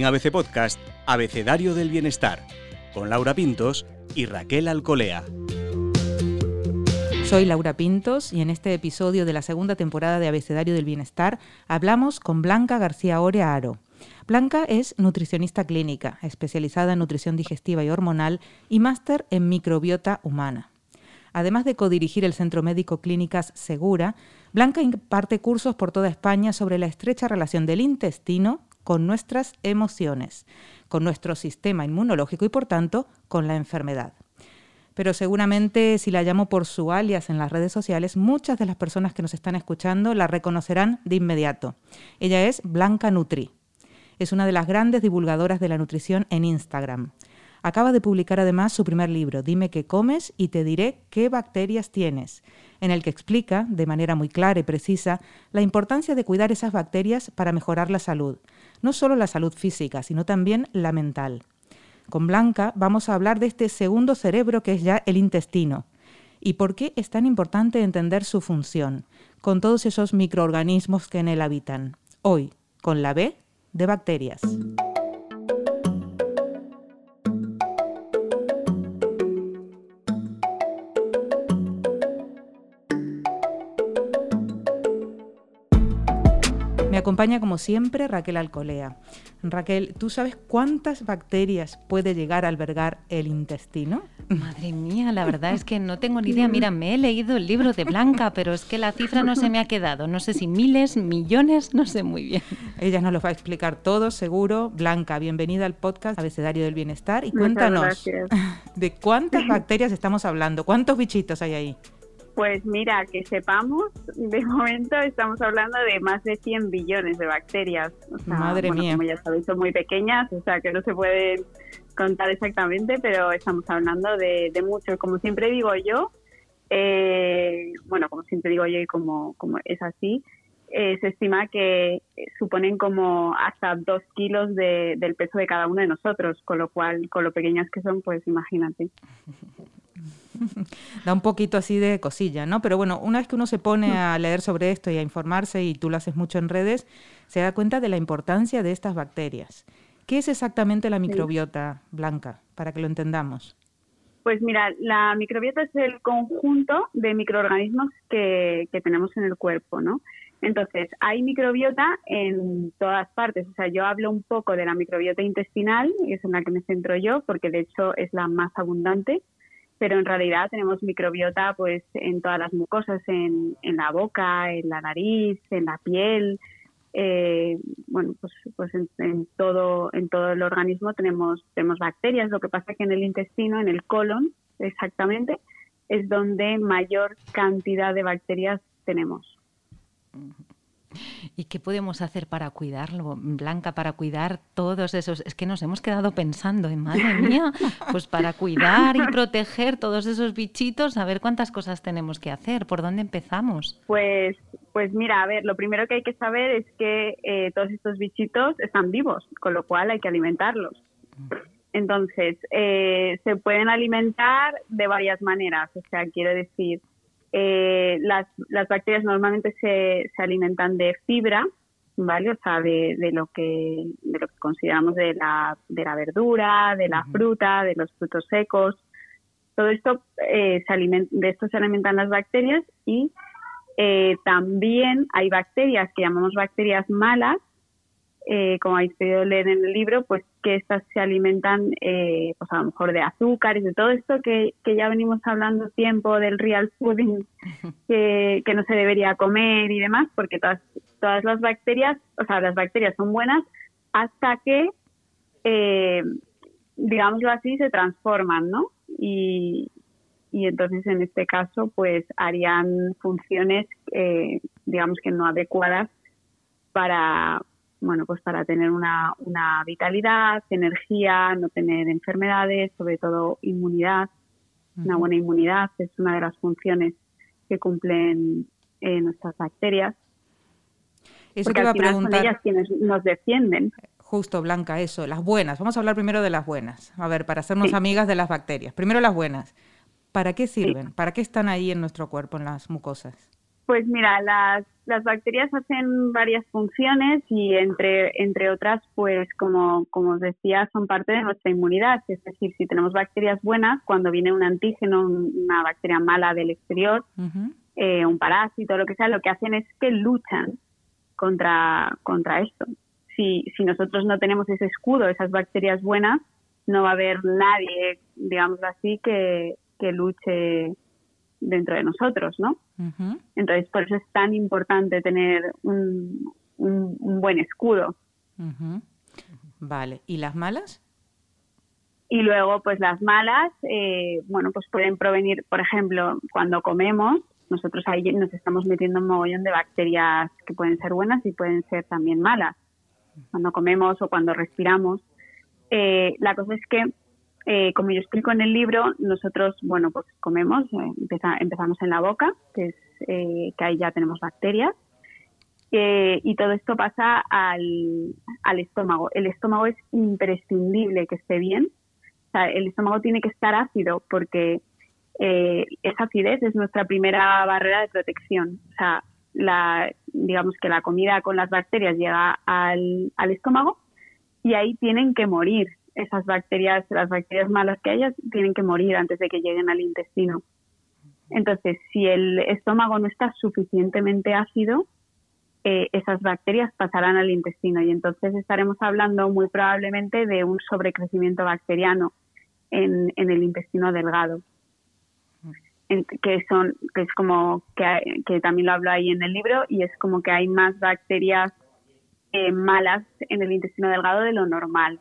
En ABC Podcast, Abecedario del Bienestar, con Laura Pintos y Raquel Alcolea. Soy Laura Pintos y en este episodio de la segunda temporada de Abecedario del Bienestar hablamos con Blanca García Orea Aro. Blanca es nutricionista clínica, especializada en nutrición digestiva y hormonal y máster en microbiota humana. Además de codirigir el Centro Médico Clínicas Segura, Blanca imparte cursos por toda España sobre la estrecha relación del intestino con nuestras emociones, con nuestro sistema inmunológico y por tanto con la enfermedad pero seguramente si la llamo por su alias en las redes sociales, muchas de las personas que nos están escuchando la reconocerán de inmediato. Ella es Blanca Nutri. Es una de las grandes divulgadoras de la nutrición en Instagram. Acaba de publicar además su primer libro, Dime qué comes y te diré qué bacterias tienes, en el que explica, de manera muy clara y precisa, la importancia de cuidar esas bacterias para mejorar la salud, no solo la salud física, sino también la mental. Con Blanca vamos a hablar de este segundo cerebro que es ya el intestino y por qué es tan importante entender su función, con todos esos microorganismos que en él habitan. Hoy, con la B de bacterias. Acompaña como siempre Raquel Alcolea. Raquel, ¿tú sabes cuántas bacterias puede llegar a albergar el intestino? Madre mía, la verdad es que no tengo ni idea. Mira, me he leído el libro de Blanca, pero es que la cifra no se me ha quedado. No sé si miles, millones, no sé muy bien. Ella nos lo va a explicar todo, seguro. Blanca, bienvenida al podcast Abecedario del Bienestar y cuéntanos de cuántas bacterias estamos hablando, cuántos bichitos hay ahí. Pues mira, que sepamos, de momento estamos hablando de más de 100 billones de bacterias. Madre mía. Como ya sabéis, son muy pequeñas, o sea que no se pueden contar exactamente, pero estamos hablando de, de mucho. Como siempre digo yo, eh, bueno, como siempre digo yo y como, como es así, eh, se estima que suponen como hasta dos kilos de, del peso de cada uno de nosotros, con lo cual, con lo pequeñas que son, pues imagínate. da un poquito así de cosilla, ¿no? Pero bueno, una vez que uno se pone a leer sobre esto y a informarse, y tú lo haces mucho en redes, se da cuenta de la importancia de estas bacterias. ¿Qué es exactamente la microbiota blanca, para que lo entendamos? Pues mira, la microbiota es el conjunto de microorganismos que, que tenemos en el cuerpo, ¿no? Entonces, hay microbiota en todas partes. O sea, yo hablo un poco de la microbiota intestinal, es en la que me centro yo, porque de hecho es la más abundante pero en realidad tenemos microbiota pues en todas las mucosas, en, en la boca, en la nariz, en la piel, eh, bueno, pues, pues en, todo en todo el organismo tenemos tenemos bacterias. Lo que pasa es que en el intestino, en el colon, exactamente, es donde mayor cantidad de bacterias tenemos. ¿Y qué podemos hacer para cuidarlo, Blanca, para cuidar todos esos? Es que nos hemos quedado pensando, en madre mía, pues para cuidar y proteger todos esos bichitos, a ver cuántas cosas tenemos que hacer, ¿por dónde empezamos? Pues, pues mira, a ver, lo primero que hay que saber es que eh, todos estos bichitos están vivos, con lo cual hay que alimentarlos. Entonces, eh, se pueden alimentar de varias maneras, o sea, quiero decir, eh, las, las bacterias normalmente se, se alimentan de fibra, ¿vale? O sea, de, de, lo que de lo que consideramos de la, de la verdura, de la fruta, de los frutos secos. Todo esto eh, se de esto se alimentan las bacterias y eh, también hay bacterias que llamamos bacterias malas eh, como habéis podido leer en el libro, pues que estas se alimentan, eh, pues a lo mejor de azúcares, de todo esto que, que ya venimos hablando tiempo del real fooding, que, que no se debería comer y demás, porque todas, todas las bacterias, o sea, las bacterias son buenas hasta que, eh, digámoslo así, se transforman, ¿no? Y, y entonces en este caso, pues harían funciones, eh, digamos que no adecuadas para, bueno, pues para tener una, una vitalidad, energía, no tener enfermedades, sobre todo inmunidad. Una buena inmunidad es una de las funciones que cumplen eh, nuestras bacterias. Eso porque al final son ellas quienes nos defienden. Justo, Blanca, eso, las buenas. Vamos a hablar primero de las buenas. A ver, para hacernos amigas de las bacterias. Primero las buenas. ¿Para qué sirven? ¿Para qué están ahí en nuestro cuerpo, en las mucosas? Pues mira, las, las bacterias hacen varias funciones y entre, entre otras, pues como, como os decía, son parte de nuestra inmunidad. Es decir, si tenemos bacterias buenas, cuando viene un antígeno, una bacteria mala del exterior, eh, un parásito, lo que sea, lo que hacen es que luchan contra, contra esto. Si, si nosotros no tenemos ese escudo, esas bacterias buenas, no va a haber nadie, digamos así, que, que luche dentro de nosotros, ¿no? Entonces, por eso es tan importante tener un, un, buen escudo. Vale, ¿y las malas? Y luego, pues las malas, eh, bueno, pues pueden provenir, por ejemplo, cuando comemos, nosotros ahí nos estamos metiendo un mogollón de bacterias que pueden ser buenas y pueden ser también malas. Cuando comemos o cuando respiramos. Eh, la cosa es que eh, como yo explico en el libro, nosotros, bueno, pues comemos, eh, empezamos en la boca, que es eh, que ahí ya tenemos bacterias, y todo esto pasa al, estómago. El estómago es imprescindible que esté bien. O sea, el estómago tiene que estar ácido porque esa acidez es nuestra primera barrera de protección. O sea, la, digamos que la comida con las bacterias llega al estómago y ahí tienen que morir esas bacterias, las bacterias malas que haya, tienen que morir antes de que lleguen al intestino. Entonces, si el estómago no está suficientemente ácido, eh, esas bacterias pasarán al intestino y entonces estaremos hablando muy probablemente de un sobrecrecimiento bacteriano en, el intestino delgado. que son que es como que, que, también lo hablo ahí en el libro y es como que hay más bacterias eh, malas en el intestino delgado de lo normal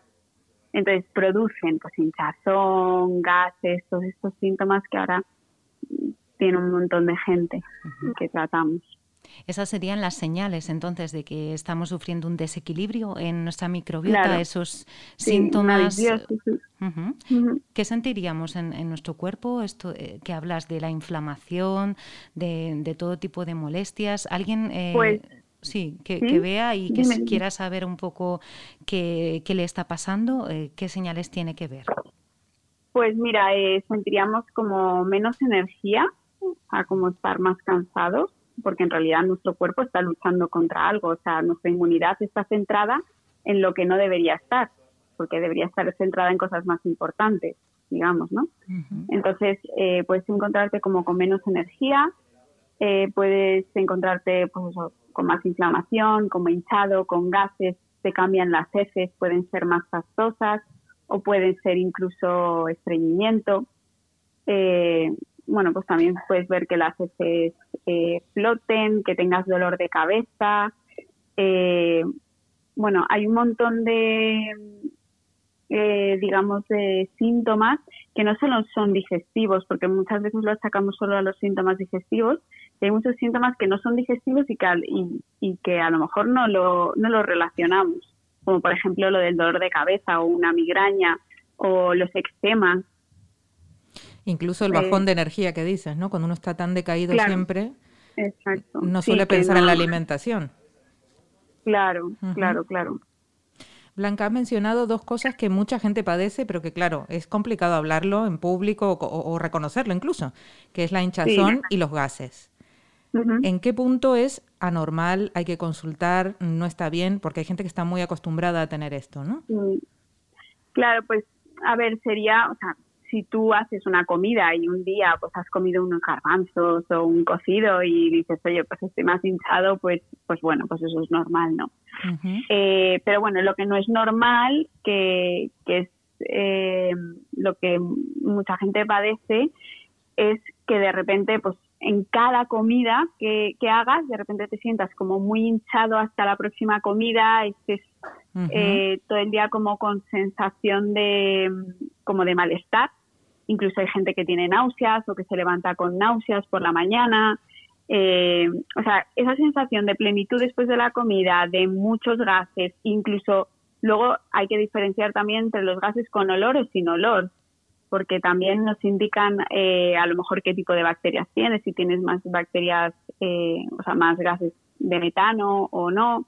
entonces producen pues hinchazón, gases, todos estos síntomas que ahora tiene un montón de gente que tratamos. Esas serían las señales entonces de que estamos sufriendo un desequilibrio en nuestra microbiota, esos síntomas. ¿Qué sentiríamos en, nuestro cuerpo? Esto eh, que hablas de la inflamación, de, todo tipo de molestias. ¿Alguien eh, pues Sí, que, vea y que quiera saber un poco qué, le está pasando, eh, qué señales tiene que ver. Pues mira, eh, sentiríamos como menos energía, a como estar más cansados, porque en realidad nuestro cuerpo está luchando contra algo, o sea, nuestra inmunidad está centrada en lo que no debería estar, porque debería estar centrada en cosas más importantes, digamos, ¿no? Entonces, eh, puedes encontrarte como con menos energía, eh, puedes encontrarte pues con más inflamación, como hinchado, con gases, te cambian las heces, pueden ser más pastosas o pueden ser incluso estreñimiento. Eh, bueno, pues también puedes ver que las heces eh, floten, que tengas dolor de cabeza. bueno, hay un montón de, digamos, de síntomas que no solo son digestivos, porque muchas veces lo sacamos solo a los síntomas digestivos, hay muchos síntomas que no son digestivos y que, y, que a lo mejor no lo, no lo relacionamos, como por ejemplo lo del dolor de cabeza o una migraña o los eczemas. Incluso el bajón de energía que dices, ¿no? Cuando uno está tan decaído siempre, no suele pensar en la alimentación. Claro, claro, claro. Blanca, ha mencionado dos cosas que mucha gente padece, pero que claro, es complicado hablarlo en público o, reconocerlo incluso, que es la hinchazón y los gases. ¿En qué punto es anormal? Hay que consultar, no está bien, porque hay gente que está muy acostumbrada a tener esto, ¿no? Claro, pues a ver, sería, o sea, si tú haces una comida y un día pues has comido unos garbanzos o un cocido y dices, oye, pues estoy más hinchado, pues, pues bueno, pues eso es normal, ¿no? Eh, pero bueno, lo que no es normal, que, que es eh, lo que mucha gente padece, es que de repente, pues en cada comida que, que, hagas, de repente te sientas como muy hinchado hasta la próxima comida, estés eh, todo el día como con sensación de como de malestar. Incluso hay gente que tiene náuseas o que se levanta con náuseas por la mañana. Eh, o sea, esa sensación de plenitud después de la comida, de muchos gases, incluso luego hay que diferenciar también entre los gases con olor o sin olor porque también nos indican eh, a lo mejor qué tipo de bacterias tienes, si tienes más bacterias, eh, o sea, más gases de metano o no.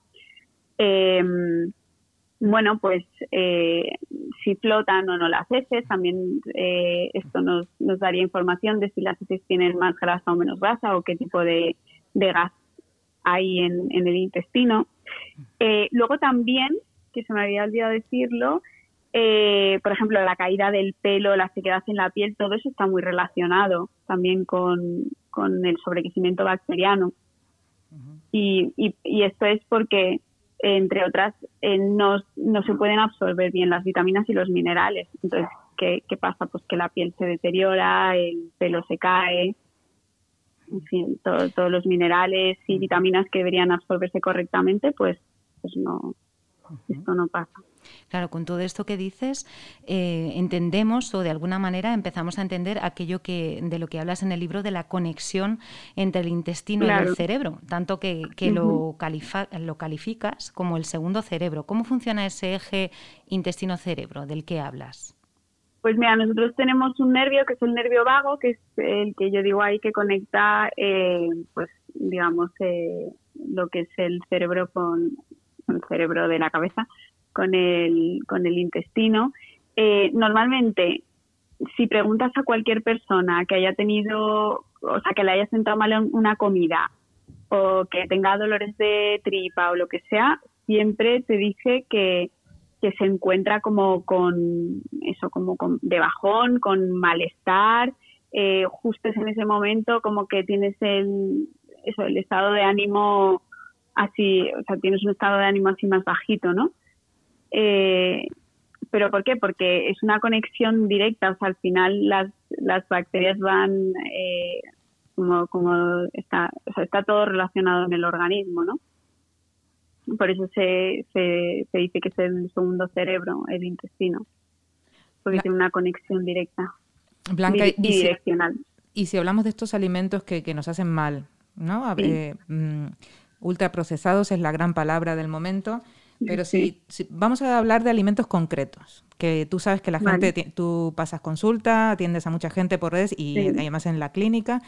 Bueno, pues eh, si flotan o no las heces, también esto nos, nos daría información de si las heces tienen más grasa o menos grasa o qué tipo de, de gas ahí en, el intestino. Eh, luego también, que se me había olvidado decirlo, eh, por ejemplo, la caída del pelo, la sequedad en la piel, todo eso está muy relacionado también con, el sobrequecimiento bacteriano. y, y, esto es porque, entre otras, eh, no, no se pueden absorber bien las vitaminas y los minerales. Entonces, ¿qué, ¿qué, pasa? Pues que la piel se deteriora, el pelo se cae, en fin, todos los minerales y vitaminas que deberían absorberse correctamente, pues, pues no, esto no pasa. Claro, con todo esto que dices, eh, entendemos o de alguna manera empezamos a entender aquello que de lo que hablas en el libro de la conexión entre el intestino y el cerebro, tanto que, lo, lo calificas como el segundo cerebro. ¿Cómo funciona ese eje intestino-cerebro del que hablas? Pues mira, nosotros tenemos un nervio que es el nervio vago, que es el que yo digo ahí que conecta, eh, pues digamos, eh, lo que es el cerebro con el cerebro de la cabeza con el, con el intestino. Eh, normalmente, si preguntas a cualquier persona que haya tenido, o sea, que le haya sentado mal una comida o que tenga dolores de tripa o lo que sea, siempre te dice que que se encuentra como con eso, como con, de bajón, con malestar, eh, justo en ese momento como que tienes el, eso, el estado de ánimo así, o sea, tienes un estado de ánimo así más bajito, ¿no? Eh, ¿Pero por qué? Porque es una conexión directa, o sea, al final las, las bacterias van eh, como, como está, o sea, está todo relacionado en el organismo, ¿no? Por eso se, se, dice que es el segundo cerebro, el intestino, porque tiene una conexión directa Blanca, y, direccional. y si hablamos de estos alimentos que, que nos hacen mal, ¿no? Eh, mm, ultraprocesados es la gran palabra del momento. Pero si, vamos a hablar de alimentos concretos, que tú sabes que la gente, tú pasas consulta, atiendes a mucha gente por redes y además en la clínica,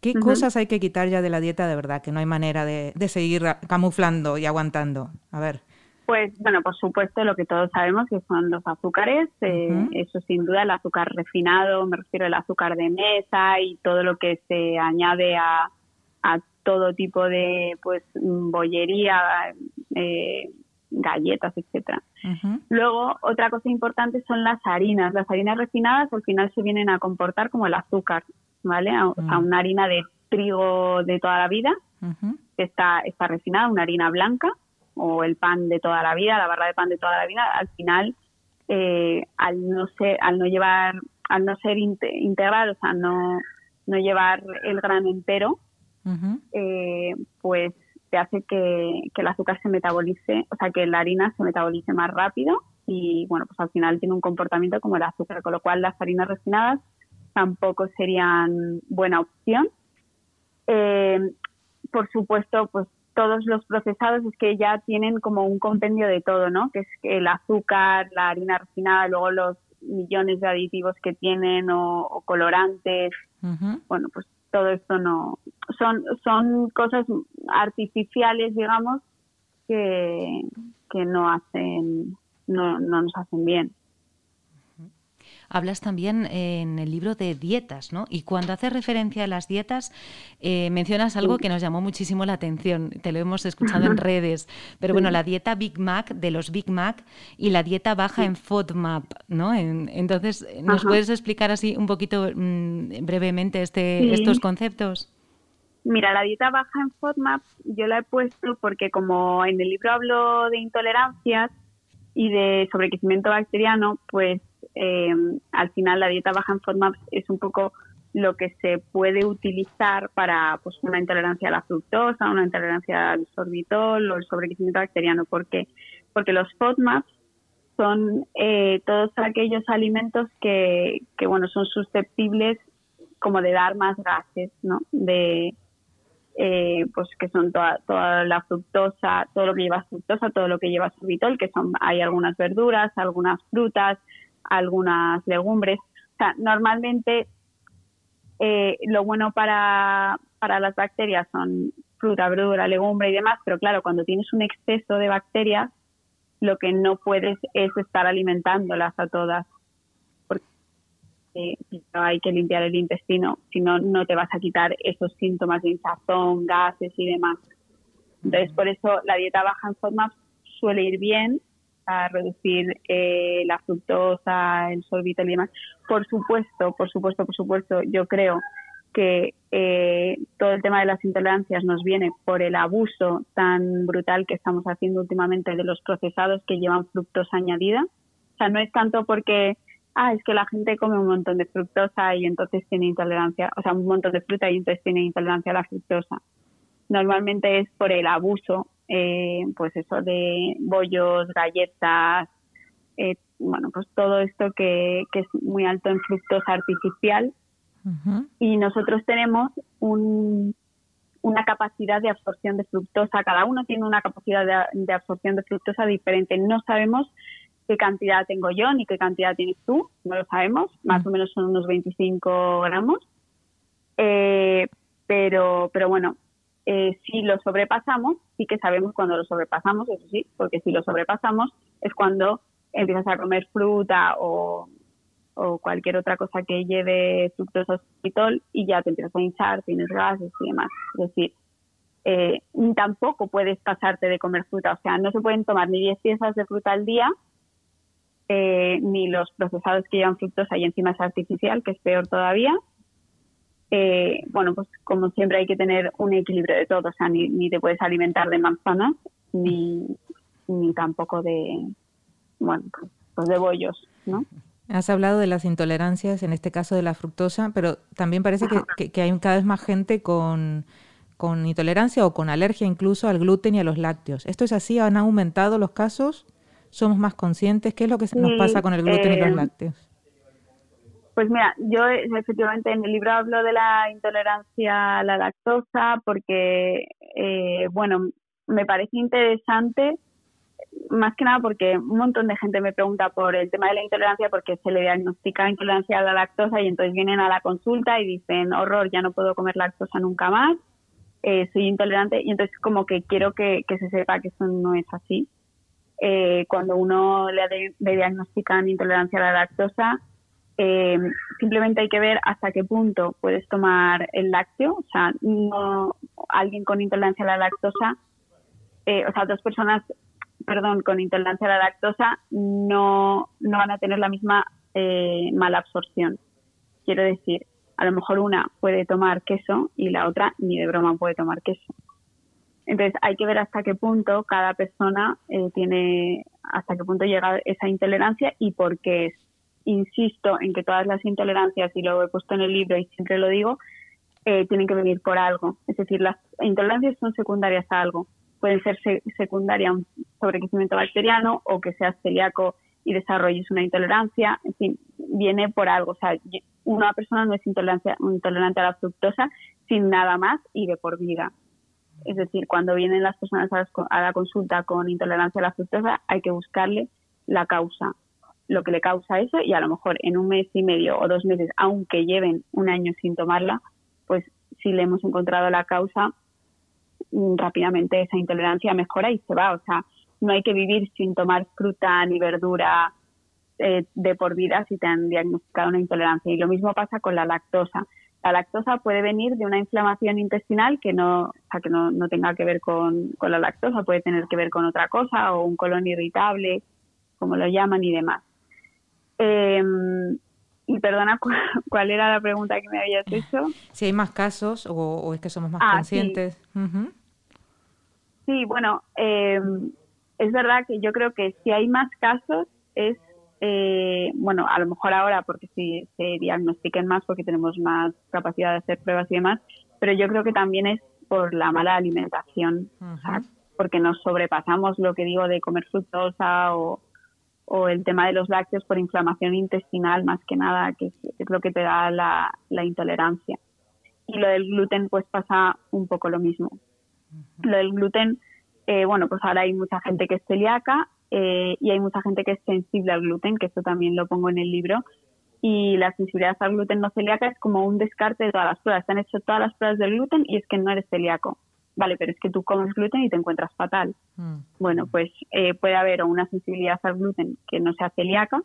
¿Qué cosas hay que quitar ya de la dieta de verdad? Que no hay manera de, seguir camuflando y aguantando. A ver. Pues bueno, por supuesto, lo que todos sabemos que son los azúcares, eh, eso sin duda, el azúcar refinado, me refiero al azúcar de mesa y todo lo que se añade a, todo tipo de pues bollería, eh, galletas, etcétera. Luego, otra cosa importante son las harinas. Las harinas refinadas al final se vienen a comportar como el azúcar. ¿vale? A, mm. una harina de trigo de toda la vida, que está, está refinada, una harina blanca, o el pan de toda la vida, la barra de pan de toda la vida, al final, eh, al no ser, al no llevar, al no ser integral, o sea, no, no llevar el grano entero, eh, pues te hace que, que el azúcar se metabolice, o sea, que la harina se metabolice más rápido y, bueno, pues al final tiene un comportamiento como el azúcar, con lo cual las harinas refinadas tampoco serían buena opción. Eh, por supuesto, pues todos los procesados es que ya tienen como un compendio de todo, ¿no? Que es el azúcar, la harina refinada, luego los millones de aditivos que tienen o, colorantes. Bueno, pues todo esto no son son cosas artificiales, digamos, que, que no hacen no, no nos hacen bien hablas también en el libro de dietas, ¿no? Y cuando haces referencia a las dietas, eh, mencionas algo que nos llamó muchísimo la atención, te lo hemos escuchado en redes, pero bueno, la dieta Big Mac de los Big Mac y la dieta baja en FODMAP, ¿no? entonces, ¿nos puedes explicar así un poquito mm, brevemente este, estos conceptos? Mira, la dieta baja en FODMAP yo la he puesto porque como en el libro hablo de intolerancias y de sobrequecimiento bacteriano, pues eh, al final la dieta baja en FODMAP es un poco lo que se puede utilizar para pues, una intolerancia a la fructosa, una intolerancia al sorbitol o el sobrequecimiento bacteriano. ¿Por Porque los FODMAPs son eh, todos aquellos alimentos que, que, bueno, son susceptibles como de dar más gases, ¿no? De, eh, pues que son toda, toda la fructosa, todo lo que lleva fructosa, todo lo que lleva sorbitol, que son, hay algunas verduras, algunas frutas, algunas legumbres. O sea, normalmente eh, lo bueno para, para las bacterias son fruta, verdura, legumbre y demás, pero claro, cuando tienes un exceso de bacterias, lo que no puedes es estar alimentándolas a todas. eh, hay que limpiar el intestino, si no, no te vas a quitar esos síntomas de hinchazón, gases y demás. Entonces, por eso la dieta baja en FODMAP suele ir bien a reducir eh, la fructosa, el sorbitol y demás. Por supuesto, por supuesto, por supuesto, yo creo que eh, todo el tema de las intolerancias nos viene por el abuso tan brutal que estamos haciendo últimamente de los procesados que llevan fructosa añadida. O sea, no es tanto porque, ah, es que la gente come un montón de fructosa y entonces tiene intolerancia, o sea, un montón de fruta y entonces tiene intolerancia a la fructosa. Normalmente es por el abuso, eh, pues eso de bollos, galletas, eh, bueno, pues todo esto que, que es muy alto en fructosa artificial y nosotros tenemos una capacidad de absorción de fructosa. Cada uno tiene una capacidad de, absorción de fructosa diferente. No sabemos qué cantidad tengo yo ni qué cantidad tienes tú, no lo sabemos. Más o menos son unos 25 gramos. Eh, pero, pero bueno, eh, si lo sobrepasamos, sí que sabemos cuando lo sobrepasamos, eso sí, porque si lo sobrepasamos es cuando empiezas a comer fruta o o cualquier otra cosa que lleve fructosa y ya te empiezas a hinchar, tienes gases y demás. Es decir, eh, tampoco puedes pasarte de comer fruta, o sea, no se pueden tomar ni 10 piezas de fruta al día, eh, ni los procesados que llevan fructosa y encima es artificial, que es peor todavía. Eh, bueno, pues como siempre hay que tener un equilibrio de todo, o sea, ni, ni te puedes alimentar de manzanas, ni, ni tampoco de, bueno, pues de bollos, ¿no? Has hablado de las intolerancias, en este caso de la fructosa, pero también parece que, hay cada vez más gente con, intolerancia o con alergia incluso al gluten y a los lácteos. ¿Esto es así? ¿Han aumentado los casos? ¿Somos más conscientes? ¿Qué es lo que nos pasa con el gluten y los eh, lácteos? Pues mira, yo efectivamente en el libro hablo de la intolerancia a la lactosa porque, eh, bueno, me parece interesante más que nada porque un montón de gente me pregunta por el tema de la intolerancia porque se le diagnostica intolerancia a la lactosa y entonces vienen a la consulta y dicen, horror, ya no puedo comer lactosa nunca más, eh, soy intolerante y entonces como que quiero que, se sepa que eso no es así. Eh, cuando uno le, diagnostican intolerancia a la lactosa, eh, simplemente hay que ver hasta qué punto puedes tomar el lácteo, o sea, no alguien con intolerancia a la lactosa, o sea, dos personas perdón, con intolerancia a la lactosa no, no van a tener la misma eh, mala absorción. Quiero decir, a lo mejor una puede tomar queso y la otra ni de broma puede tomar queso. Entonces hay que ver hasta qué punto cada persona eh, tiene, hasta qué punto llega esa intolerancia y por qué es. Insisto en que todas las intolerancias, y lo he puesto en el libro y siempre lo digo, eh, tienen que venir por algo. Es decir, las intolerancias son secundarias a algo pueden ser secundaria a un sobrecrecimiento bacteriano o que seas celíaco y desarrolles una intolerancia, en fin, viene por algo. O sea, una persona no es intolerante a la fructosa sin nada más y de por vida. Es decir, cuando vienen las personas a la consulta con intolerancia a la fructosa, hay que buscarle la causa, lo que le causa eso y a lo mejor en un mes y medio o dos meses, aunque lleven un año sin tomarla, pues si le hemos encontrado la causa, Mm, rápidamente esa intolerancia mejora y se va. O sea, no hay que vivir sin tomar fruta ni verdura eh, de por vida si te han diagnosticado una intolerancia. Y lo mismo pasa con la lactosa. La lactosa puede venir de una inflamación intestinal que no, o sea, que no, no tenga que ver con, con, la lactosa, puede tener que ver con otra cosa o un colon irritable, como lo llaman y demás. Eh, y perdona, ¿cuál era la pregunta que me habías hecho? Si hay más casos o, es que somos más ah, conscientes. Sí, bueno, em, es verdad que yo creo que si hay más casos es, eh, bueno, a lo mejor ahora porque si se diagnostiquen más porque tenemos más capacidad de hacer pruebas y demás, pero yo creo que también es por la mala alimentación, porque nos sobrepasamos lo que digo de comer fructosa o, o el tema de los lácteos por inflamación intestinal más que nada, que es, lo que te da la, la, intolerancia. Y lo del gluten pues pasa un poco lo mismo. Lo del gluten, eh, bueno, pues ahora hay mucha gente que es celíaca eh, y hay mucha gente que es sensible al gluten, que esto también lo pongo en el libro. Y la sensibilidad al gluten no celíaca es como un descarte de todas las pruebas. Se han hecho todas las pruebas del gluten y es que no eres celíaco vale, pero es que tú comes gluten y te encuentras fatal. Mm. Bueno, pues eh, puede haber una sensibilidad al gluten que no sea celíaca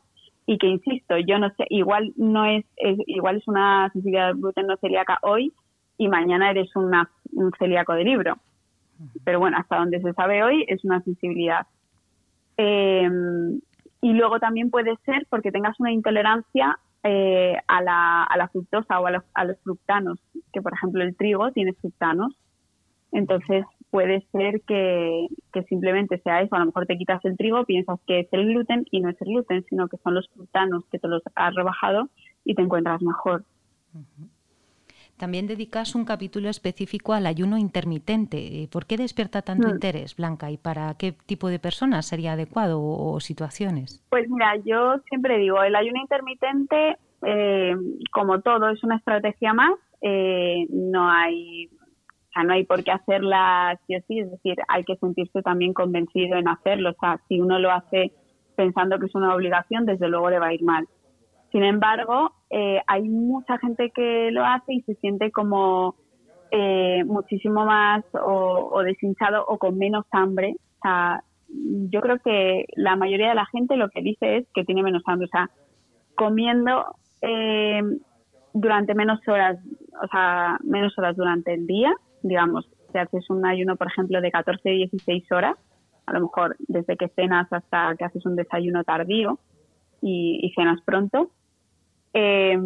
y que insisto, yo no sé, igual no es, igual es una sensibilidad al gluten no celíaca hoy y mañana eres una, un celíaco de libro. Pero bueno, hasta donde se sabe hoy es una sensibilidad. Eh, y luego también puede ser porque tengas una intolerancia eh, a, la, a, la, fructosa o a los, a los, fructanos, que por ejemplo el trigo tiene fructanos. Entonces puede ser que, que, simplemente sea eso. A lo mejor te quitas el trigo, piensas que es el gluten y no es el gluten, sino que son los fructanos que te los has rebajado y te encuentras mejor. También dedicas un capítulo específico al ayuno intermitente. ¿Por qué despierta tanto mm. interés, Blanca? ¿Y para qué tipo de personas sería adecuado o, situaciones? Pues mira, yo siempre digo, el ayuno intermitente, eh, como todo, es una estrategia más. Eh, no hay o sea, no hay por qué hacerla sí o sí, es decir, hay que sentirse también convencido en hacerlo. O sea, si uno lo hace pensando que es una obligación, desde luego le va a ir mal. Sin embargo, eh, hay mucha gente que lo hace y se siente como eh, muchísimo más o, o, deshinchado o con menos hambre. O sea, yo creo que la mayoría de la gente lo que dice es que tiene menos hambre. O sea, comiendo eh, durante menos horas, o sea, menos horas durante el día, digamos, si haces un ayuno, por ejemplo, de 14 y 16 horas, a lo mejor desde que cenas hasta que haces un desayuno tardío y, y cenas pronto, eh,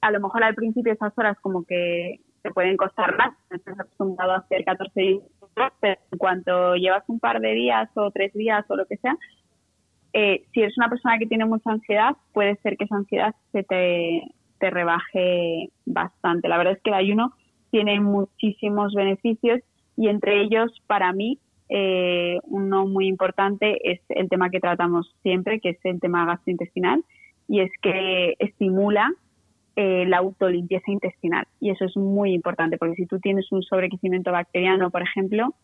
a lo mejor al principio esas horas como que te pueden costar más, estás acostumbrado a hacer 14 horas, pero en cuanto llevas un par de días o tres días o lo que sea, eh, si eres una persona que tiene mucha ansiedad, puede ser que esa ansiedad se te, te rebaje bastante. La verdad es que el ayuno tiene muchísimos beneficios y entre ellos, para mí, eh, uno muy importante es el tema que tratamos siempre, que es el tema gastrointestinal, y es que estimula eh, la autolimpieza intestinal. Y eso es muy importante, porque si tú tienes un sobrecrecimiento bacteriano, por ejemplo,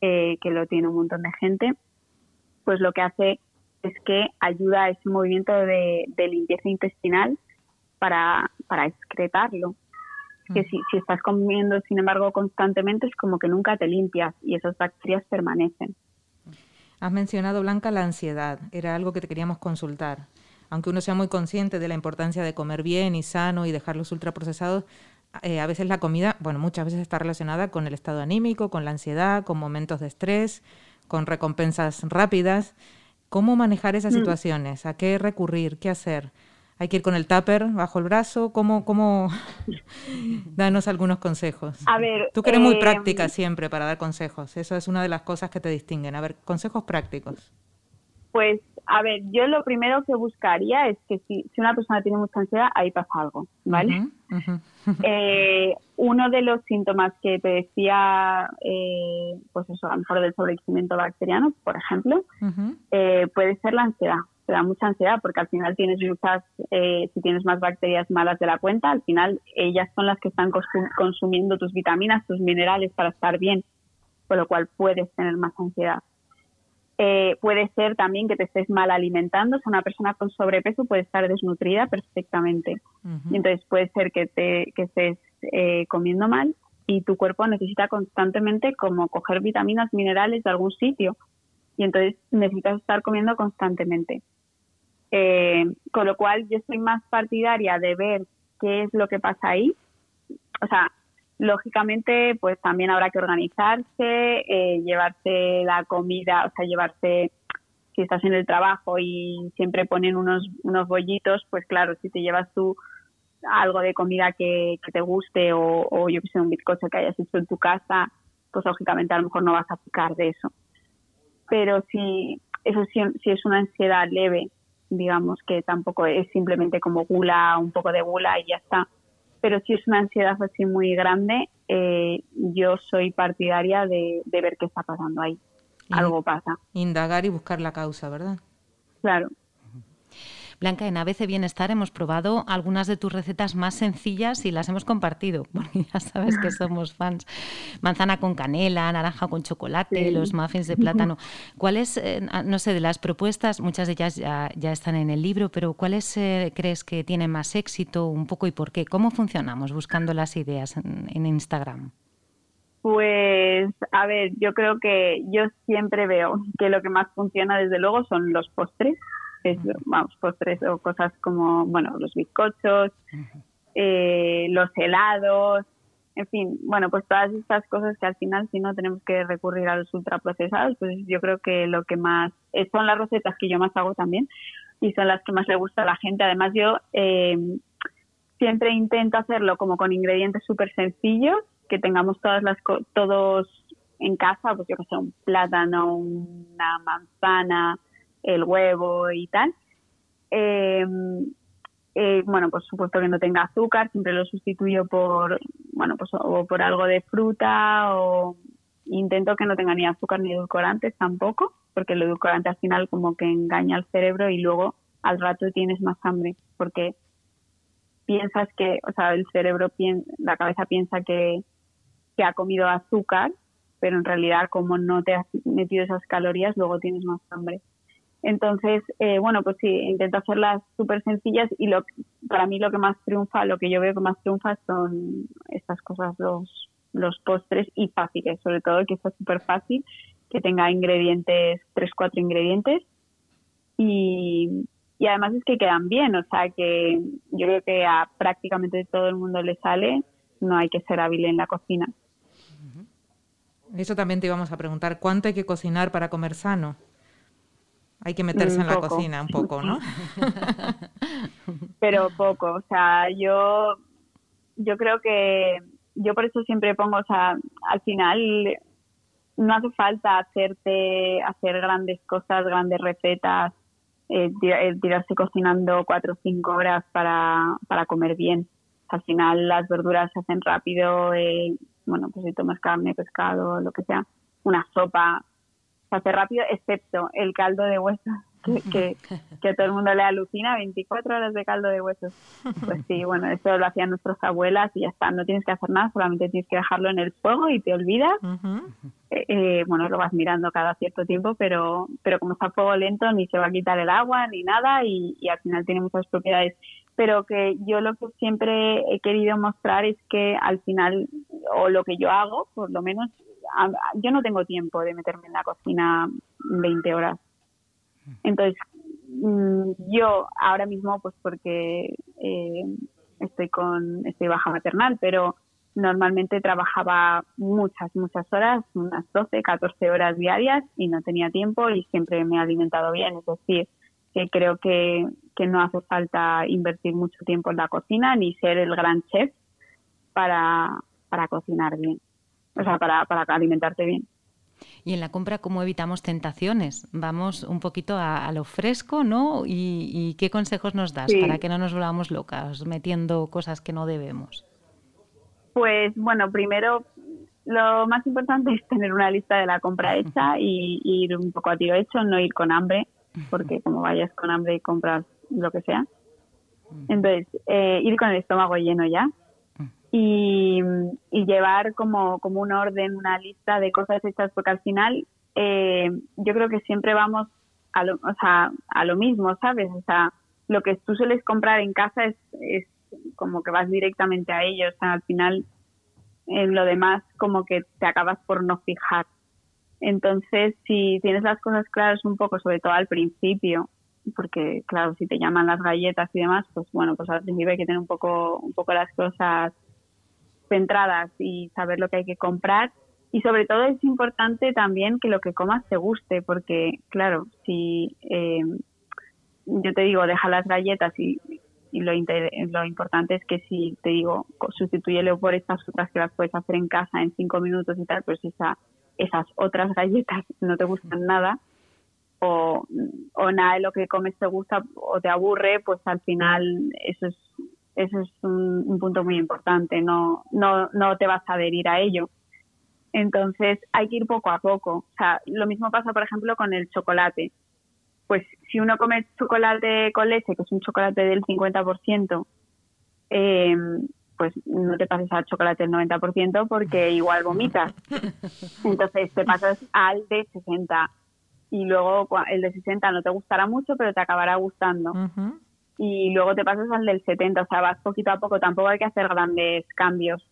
eh, que lo tiene un montón de gente, pues lo que hace es que ayuda a ese movimiento de, limpieza intestinal para, para excretarlo. Que si, si estás comiendo, sin embargo, constantemente, es como que nunca te limpias y esas bacterias permanecen. Has mencionado, Blanca, la ansiedad. Era algo que te queríamos consultar aunque uno sea muy consciente de la importancia de comer bien y sano y dejar los ultraprocesados, eh, a veces la comida, bueno, muchas veces está relacionada con el estado anímico, con la ansiedad, con momentos de estrés, con recompensas rápidas. ¿Cómo manejar esas mm. situaciones? ¿A qué recurrir? ¿Qué hacer? ¿Hay que ir con el tupper bajo el brazo? ¿Cómo, cómo? Danos algunos consejos. A ver, Tú que eres muy eh, práctica siempre para dar consejos. Eso es una de las cosas que te distinguen. A ver, consejos prácticos. Pues a ver, yo lo primero que buscaría es que si, una persona tiene mucha ansiedad, ahí pasa algo, ¿vale? Eh, uno de los síntomas que te decía, eh, pues eso, a lo mejor del sobrecrecimiento bacteriano, por ejemplo, puede ser la ansiedad. Te da mucha ansiedad porque al final tienes muchas, si tienes más bacterias malas de la cuenta, al final ellas son las que están consumiendo tus vitaminas, tus minerales para estar bien, con lo cual puedes tener más ansiedad. Eh, puede ser también que te estés mal alimentando. O una persona con sobrepeso puede estar desnutrida perfectamente. y entonces puede ser que, te, que estés eh, comiendo mal y tu cuerpo necesita constantemente como coger vitaminas, minerales de algún sitio. Y entonces necesitas estar comiendo constantemente. Eh, con lo cual yo soy más partidaria de ver qué es lo que pasa ahí. O sea, lógicamente pues también habrá que organizarse, eh, llevarse la comida, o sea, llevarse, si estás en el trabajo y siempre ponen unos, unos bollitos, pues claro, si te llevas tú algo de comida que, te guste o, o yo que sé, un bizcocho que hayas hecho en tu casa, pues lógicamente a lo mejor no vas a picar de eso. Pero si eso si, si es una ansiedad leve, digamos que tampoco es simplemente como gula, un poco de gula y ya está, pero si es una ansiedad así muy grande, eh, yo soy partidaria de, ver qué está pasando ahí. Algo pasa. Indagar y buscar la causa, ¿verdad? Claro. Blanca, en ABC Bienestar hemos probado algunas de tus recetas más sencillas y las hemos compartido, porque ya sabes que somos fans. Manzana con canela, naranja con chocolate, los muffins de plátano. ¿Cuáles, eh, no sé, de las propuestas, muchas de ellas ya, están en el libro, pero cuáles eh, crees que tienen más éxito, un poco y por qué? ¿Cómo funcionamos buscando las ideas en Instagram? Pues, a ver, yo creo que yo siempre veo que lo que más funciona, desde luego, son los postres es, vamos, postres o cosas como, bueno, los bizcochos, eh, los helados, en fin, bueno, pues todas estas cosas que al final si no tenemos que recurrir a los ultraprocesados, pues yo creo que lo que más, eh, son las recetas que yo más hago también y son las que más le gusta a la gente. Además yo eh, siempre intento hacerlo como con ingredientes súper sencillos, que tengamos todas las todos en casa, pues yo que sé, un plátano, una manzana, el huevo y tal. Eh, eh, bueno, por supuesto que no tenga azúcar, siempre lo sustituyo por, bueno, pues o por algo de fruta o intento que no tenga ni azúcar ni edulcorantes tampoco, porque el edulcorante al final como que engaña al cerebro y luego al rato tienes más hambre, porque piensas que, o sea, el cerebro, la cabeza piensa que ha comido azúcar, pero en realidad como no te has metido esas calorías, luego tienes más hambre. Entonces, eh, bueno, pues sí, intento hacerlas súper sencillas y lo, para mí lo que más triunfa, lo que yo veo que más triunfa son estas cosas, los, los postres y fáciles, sobre todo que sea súper fácil, que tenga ingredientes, tres, cuatro ingredientes y, y además es que quedan bien, o sea que yo creo que a prácticamente todo el mundo le sale, no hay que ser hábil en la cocina. Eso también te íbamos a preguntar, ¿cuánto hay que cocinar para comer sano? Hay que meterse en la cocina un poco, ¿no? Pero poco, o sea, yo, yo creo que yo por eso siempre pongo, o sea, al final no hace falta hacerte, hacer grandes cosas, grandes recetas, eh, eh, tirarse cocinando cuatro o cinco horas para, para comer bien. Al final las verduras se hacen rápido, eh, bueno, pues si tomas carne, pescado, lo que sea, una sopa, se hace rápido, excepto el caldo de huesos, que, que, a todo el mundo le alucina, 24 horas de caldo de huesos. Pues sí, bueno, eso lo hacían nuestras abuelas y ya está, no tienes que hacer nada, solamente tienes que dejarlo en el fuego y te olvidas. Eh, eh, bueno, lo vas mirando cada cierto tiempo, pero, pero como está a fuego lento, ni se va a quitar el agua ni nada y, y al final tiene muchas propiedades. Pero que yo lo que siempre he querido mostrar es que al final, o lo que yo hago, por lo menos yo no tengo tiempo de meterme en la cocina 20 horas. Entonces, mm, yo ahora mismo, pues porque eh, estoy con, estoy baja maternal, pero normalmente trabajaba muchas, muchas horas, unas 12, 14 horas diarias y no tenía tiempo y siempre me he alimentado bien. Es decir, que creo que, que no hace falta invertir mucho tiempo en la cocina ni ser el gran chef para, para cocinar bien o sea, para, para alimentarte bien. Y en la compra, ¿cómo evitamos tentaciones? Vamos un poquito a, lo fresco, ¿no? ¿Y, qué consejos nos das para que no nos volvamos locas metiendo cosas que no debemos? Pues bueno, primero lo más importante es tener una lista de la compra hecha y, ir un poco a tiro hecho, no ir con hambre, porque como vayas con hambre y compras lo que sea. Entonces, eh, ir con el estómago lleno ya, y, llevar como, como un orden, una lista de cosas hechas, porque al final eh, yo creo que siempre vamos a lo, o sea, a lo mismo, ¿sabes? O sea, lo que tú sueles comprar en casa es, es como que vas directamente a ello, o sea, al final en lo demás como que te acabas por no fijar. Entonces, si tienes las cosas claras un poco, sobre todo al principio, porque claro, si te llaman las galletas y demás, pues bueno, pues al principio hay que tener un poco, un poco las cosas centradas y saber lo que hay que comprar. Y sobre todo es importante también que lo que comas te guste, porque claro, si eh, yo te digo, deja las galletas y, y lo, lo importante es que si te digo, sustituyelo por estas otras que las puedes hacer en casa en cinco minutos y tal, pues esa, esas otras galletas no te gustan nada o, o nada de lo que comes te gusta o te aburre, pues al final eso es eso es un, punto muy importante, no, no, no te vas a adherir a ello. Entonces hay que ir poco a poco. O sea, lo mismo pasa, por ejemplo, con el chocolate. Pues si uno come chocolate con leche, que es un chocolate del 50%, eh, pues no te pases al chocolate del 90% porque igual vomitas. Entonces te pasas al de 60 y luego el de 60 no te gustará mucho, pero te acabará gustando y luego te pasas al del 70, o sea, vas poquito a poco, tampoco hay que hacer grandes cambios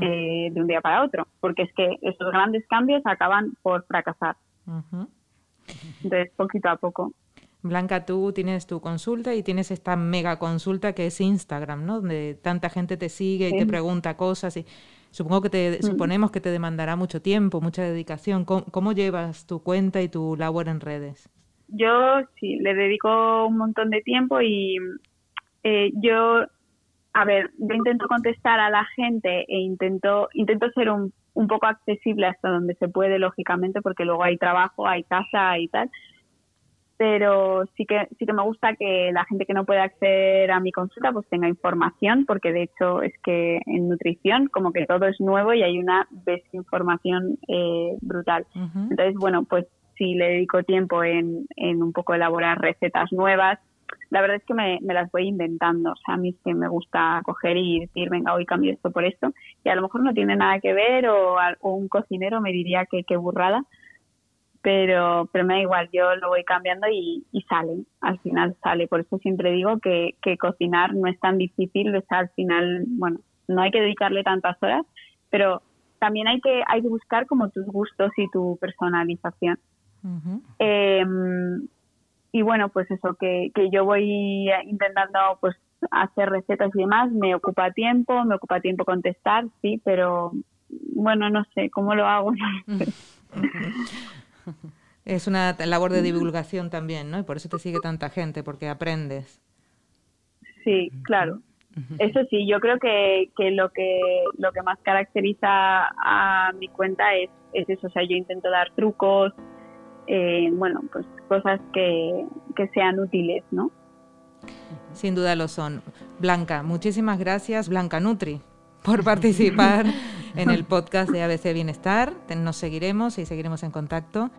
eh, de un día para otro, porque es que esos grandes cambios acaban por fracasar. Entonces, poquito a poco. Blanca, tú tienes tu consulta y tienes esta mega consulta que es Instagram, ¿no? Donde tanta gente te sigue y te pregunta cosas y supongo que te, suponemos que te demandará mucho tiempo, mucha dedicación. ¿Cómo, llevas tu cuenta y tu labor en redes? Yo sí, le dedico un montón de tiempo y eh, yo, a ver, yo intento contestar a la gente e intento, intento ser un, un poco accesible hasta donde se puede, lógicamente, porque luego hay trabajo, hay casa y tal. Pero sí que sí que me gusta que la gente que no puede acceder a mi consulta pues tenga información porque de hecho es que en nutrición como que todo es nuevo y hay una desinformación eh, brutal. Entonces bueno pues si le dedico tiempo en, en un poco elaborar recetas nuevas la verdad es que me, me, las voy inventando. O sea, a mí es que me gusta coger y decir, venga, hoy cambio esto por esto. Y a lo mejor no tiene nada que ver o, un cocinero me diría que qué burrada pero, pero me da igual, yo lo voy cambiando y, y sale, al final sale. Por eso siempre digo que, que cocinar no es tan difícil, o sea, al final, bueno, no hay que dedicarle tantas horas, pero también hay que, hay que buscar como tus gustos y tu personalización. Em, y bueno, pues eso, que, que yo voy intentando pues hacer recetas y demás, me ocupa tiempo, me ocupa tiempo contestar, sí, pero bueno, no sé, ¿cómo lo hago? Es una labor de divulgación también, ¿no? Y por eso te sigue tanta gente, porque aprendes. Sí, claro. Eso sí, yo creo que, que, lo que lo que más caracteriza a mi cuenta es, es eso. O sea, yo intento dar trucos, eh, bueno, pues cosas que, que sean útiles, ¿no? Sin duda lo son. Blanca, muchísimas gracias, Blanca Nutri, por participar en el podcast de ABC Bienestar. Nos seguiremos y seguiremos en contacto.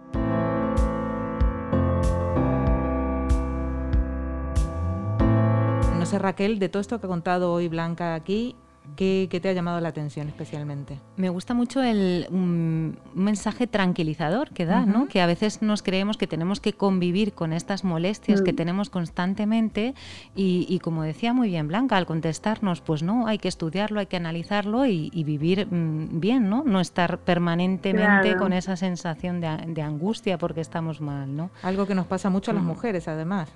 No sé, Raquel, de todo esto que ha contado hoy Blanca aquí, ¿Qué, te ha llamado la atención especialmente? Me gusta mucho el un mensaje tranquilizador que da, ¿no? Que a veces nos creemos que tenemos que convivir con estas molestias que mm. tenemos constantemente y, como decía muy bien Blanca, al contestarnos, pues no, hay que estudiarlo, hay que analizarlo y, vivir mm, bien, ¿no? No estar permanentemente con esa sensación de, angustia porque estamos mal, ¿no? Algo que nos pasa mucho a las mm. mujeres, además,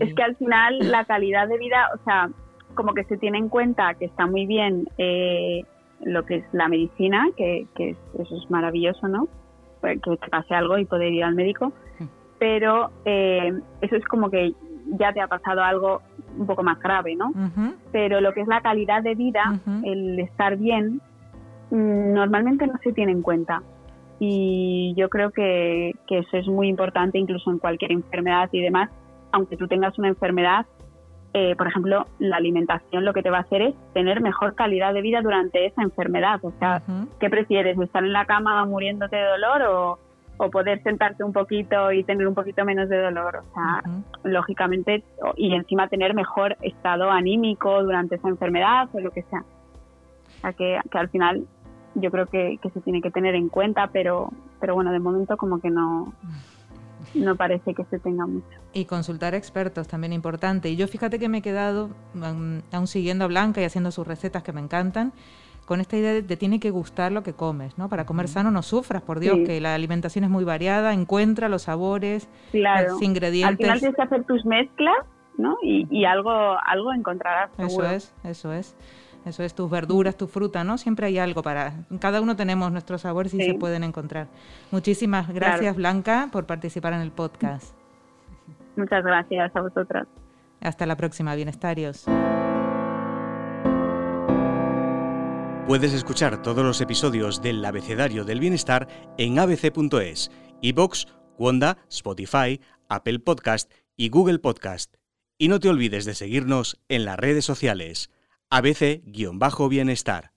Es que al final la calidad de vida, o sea, como que se tiene en cuenta que está muy bien eh, lo que es la medicina, que, eso es maravilloso, ¿no? Pues que pase algo y poder ir al médico, pero eh, eso es como que ya te ha pasado algo un poco más grave, ¿no? Pero lo que es la calidad de vida, el estar bien, mm, normalmente no se tiene en cuenta. Y yo creo que, que eso es muy importante incluso en cualquier enfermedad y demás. Aunque tú tengas una enfermedad, eh, por ejemplo, la alimentación lo que te va a hacer es tener mejor calidad de vida durante esa enfermedad. O sea, ¿qué prefieres? ¿Estar en la cama muriéndote de dolor o, poder sentarte un poquito y tener un poquito menos de dolor? O sea, lógicamente, y encima tener mejor estado anímico durante esa enfermedad o lo que sea. O sea, que, al final yo creo que, que se tiene que tener en cuenta, pero, pero bueno, de momento como que no no parece que se tenga mucho. Y consultar expertos también importante. Y yo fíjate que me he quedado um, aún siguiendo a Blanca y haciendo sus recetas que me encantan con esta idea de te tiene que gustar lo que comes, ¿no? Para comer sano no sufras, por Dios, que la alimentación es muy variada, encuentra los sabores, los ingredientes. Al final tienes que hacer tus mezclas, ¿no? Y, y algo, algo encontrarás. Eso es, eso es. Eso es tus verduras, tu fruta, ¿no? Siempre hay algo para... Cada uno tenemos nuestros sabores y se pueden encontrar. Muchísimas gracias, Blanca, por participar en el podcast. Muchas gracias a vosotras. Hasta la próxima, bienestarios. Puedes escuchar todos los episodios del Abecedario del Bienestar en abc.es, iBox, Wanda, Spotify, Apple Podcast y Google Podcast. Y no te olvides de seguirnos en las redes sociales. ABC-Bienestar.